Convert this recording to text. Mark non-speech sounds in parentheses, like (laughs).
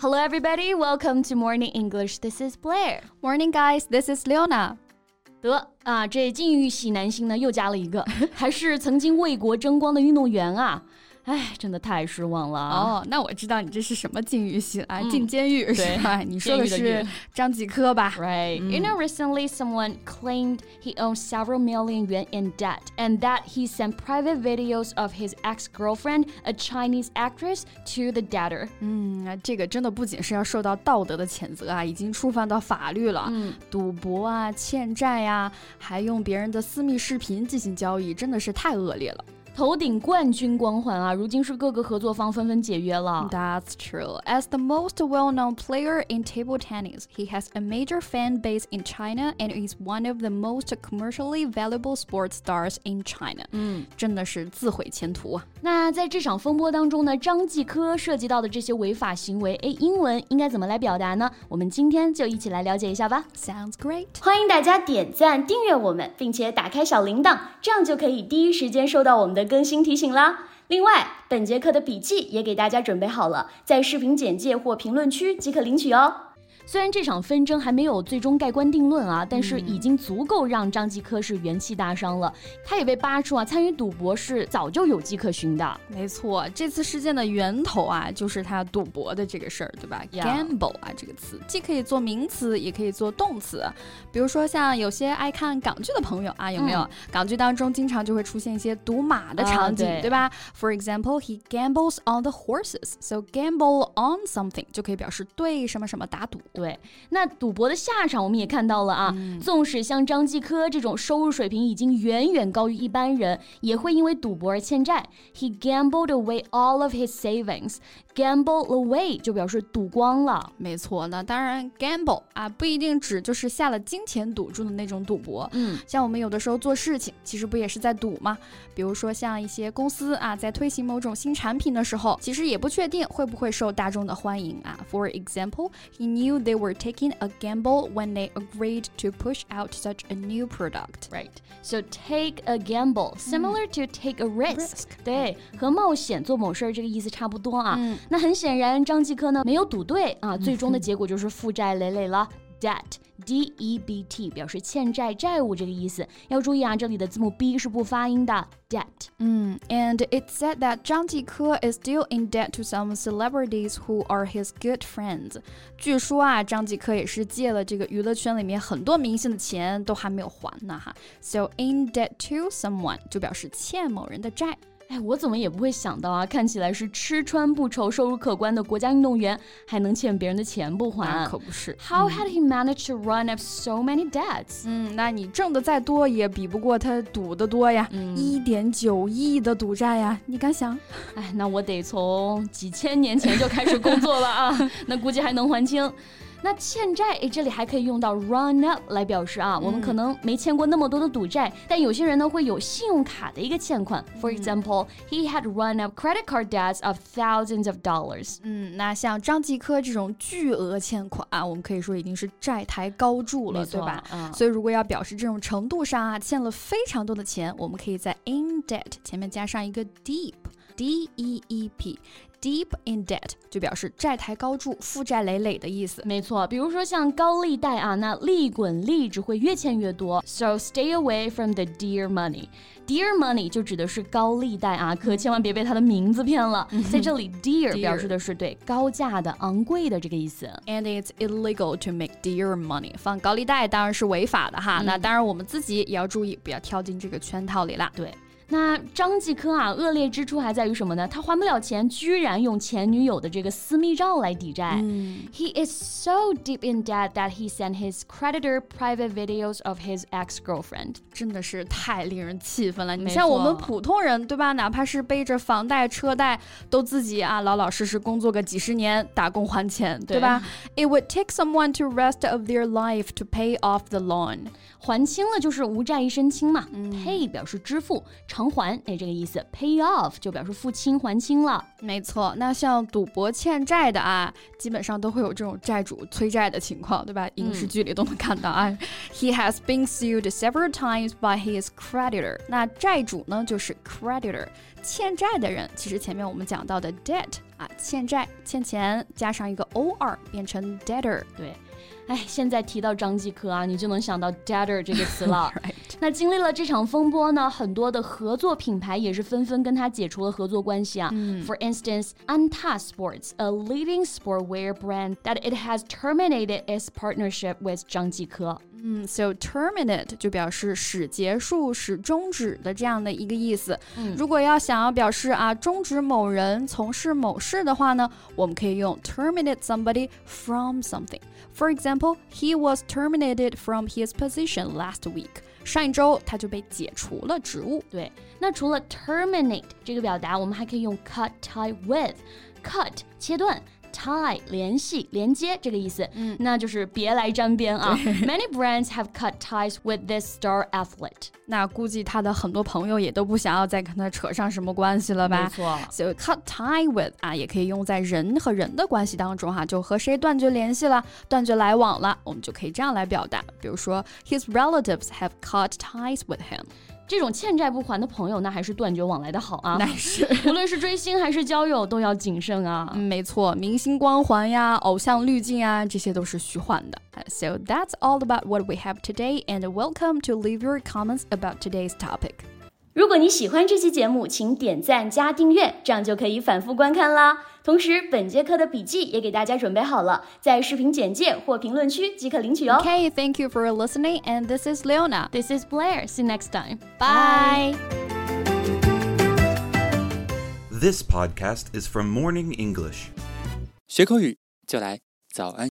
Hello, everybody. Welcome to Morning English. This is Blair. Morning, guys. This is Leona. 得啊，这禁欲系男星呢又加了一个，还是曾经为国争光的运动员啊。 (laughs) 哎，真的太失望了哦！那我知道你这是什么禁欲系啊？进监狱是吧？你说的是张继科吧？Right. You know, recently someone claimed he owned several million yuan in debt, and that he sent private videos of his ex-girlfriend, a Chinese actress, to the debtor. 嗯，这个真的不仅是要受到道德的谴责啊，已经触犯到法律了。嗯，赌博啊，欠债呀，还用别人的私密视频进行交易，真的是太恶劣了。头顶冠军光环啊，如今是各个合作方纷纷解约了。That's true. As the most well-known player in table tennis, he has a major fan base in China and is one of the most commercially valuable sports stars in China. 嗯，真的是自毁前途啊。那在这场风波当中呢，张继科涉及到的这些违法行为，哎，英文应该怎么来表达呢？我们今天就一起来了解一下吧。Sounds great. 欢迎大家点赞、订阅我们，并且打开小铃铛，这样就可以第一时间收到我们的。更新提醒啦！另外，本节课的笔记也给大家准备好了，在视频简介或评论区即可领取哦。虽然这场纷争还没有最终盖棺定论啊，但是已经足够让张继科是元气大伤了。他也被扒出啊，参与赌博是早就有迹可循的。没错，这次事件的源头啊，就是他赌博的这个事儿，对吧？Gamble 啊，这个词既可以做名词，也可以做动词。比如说像有些爱看港剧的朋友啊，有没有？港剧当中经常就会出现一些赌马的场景，对吧？For example, he gambles on the horses. So gamble on something 就可以表示对什么什么打赌。对，那赌博的下场我们也看到了啊。纵使像张继科这种收入水平已经远远高于一般人，也会因为赌博而欠债。He gambled away all of his savings. Gamble away 就表示赌光了。没错，那当然，gamble 啊不一定指就是下了金钱赌注的那种赌博。嗯，像我们有的时候做事情，其实不也是在赌吗？比如说像一些公司啊，在推行某种新产品的时候，其实也不确定会不会受大众的欢迎啊。For example, he knew they were taking a gamble when they agreed to push out such a new product. Right. So take a gamble, similar to take a risk. 对，和冒险做某事儿这个意思差不多啊。那很显然，张继科呢没有赌对啊，最终的结果就是负债累累了。Debt, D-E-B-T 表示欠债、债务这个意思。要注意啊，这里的字母 B 是不发音的。Debt. 嗯，And it said that 张继科 is still in debt to some celebrities who are his good friends. 据说啊，张继科也是借了这个娱乐圈里面很多明星的钱，都还没有还呢哈。So in debt to someone 就表示欠某人的债。哎，我怎么也不会想到啊！看起来是吃穿不愁、收入可观的国家运动员，还能欠别人的钱不还？可不是。How had he managed to run up so many debts？嗯，那你挣的再多，也比不过他赌的多呀！一点九亿的赌债呀，你敢想？(laughs) 哎，那我得从几千年前就开始工作了啊，(laughs) 那估计还能还清。那欠债，诶，这里还可以用到 run up 来表示啊，我们可能没欠过那么多的赌债，但有些人呢会有信用卡的一个欠款。For example, he had run up credit card debts of thousands of dollars。嗯，那像张继科这种巨额欠款啊，我们可以说已经是债台高筑了，对吧？嗯。所以如果要表示这种程度上啊，欠了非常多的钱，我们可以在 in debt 前面加上一个 deep，D E E P。Deep in debt 就表示债台高筑、负债累累的意思。没错，比如说像高利贷啊，那利滚利只会越欠越多。So stay away from the dear money. Dear money 就指的是高利贷啊，可千万别被它的名字骗了。(laughs) 在这里，(laughs) dear 表示的是对高价的、昂贵的这个意思。And it's illegal to make dear money. 放高利贷当然是违法的哈。那当然我们自己也要注意，不要跳进这个圈套里啦。对。那张继科啊，恶劣之处还在于什么呢？他还不了钱，居然用前女友的这个私密照来抵债。He is so deep in debt that he sent his creditor private videos of his ex-girlfriend。真的是太令人气愤了！你像我们普通人，对吧？哪怕是背着房贷、车贷，都自己啊老老实实工作个几十年，打工还钱，对吧？It would take someone to rest of their life to pay off the loan。还清了就是无债一身轻嘛。Pay 表示支付。长 偿还，哎，这个意思。Pay off 就表示付清还清了。没错，那像赌博欠债的啊，基本上都会有这种债主催债的情况，对吧？影视剧里都能看到啊。He has been sued several times by his creditor。那债主呢，就是 creditor。欠债的人，其实前面我们讲到的 debt 啊，欠债、欠钱，加上一个 or 变成 debtor。对，哎，现在提到张继科啊，你就能想到 debtor 这个词了。(laughs) 那经历了这场风波呢，很多的合作品牌也是纷纷跟他解除了合作关系啊。For instance, Anta Sports, a leading sportwear brand, that it has terminated its partnership with 张继科。 嗯，so terminate 就表示使结束、使终止的这样的一个意思。嗯，如果要想要表示啊终止某人从事某事的话呢，我们可以用 terminate somebody from something. For example, he was terminated from his position last week. 上一周他就被解除了职务。对，那除了 terminate 这个表达，我们还可以用 cut tie with. cut 切断。 tie 联系连接这个意思，嗯，那就是别来沾边啊。(laughs) Many brands have cut ties with this star athlete。那估计他的很多朋友也都不想要再跟他扯上什么关系了吧？没错。So cut tie with 啊，也可以用在人和人的关系当中哈，就和谁断绝联系了，断绝来往了，我们就可以这样来表达。比如说，His relatives have cut ties with him。这种欠债不还的朋友，那还是断绝往来的好啊。(laughs) 那是，(laughs) 无论是追星还是交友，都要谨慎啊。嗯，没错，明星光环呀、偶像滤镜啊，这些都是虚幻的。So that's all about what we have today, and welcome to leave your comments about today's topic. 如果你喜欢这期节目，请点赞加订阅，这样就可以反复观看啦。同时，本节课的笔记也给大家准备好了，在视频简介或评论区即可领取哦。Okay, thank you for listening, and this is Leona. This is Blair. See you next time. Bye. This podcast is from Morning English. 学口语就来早安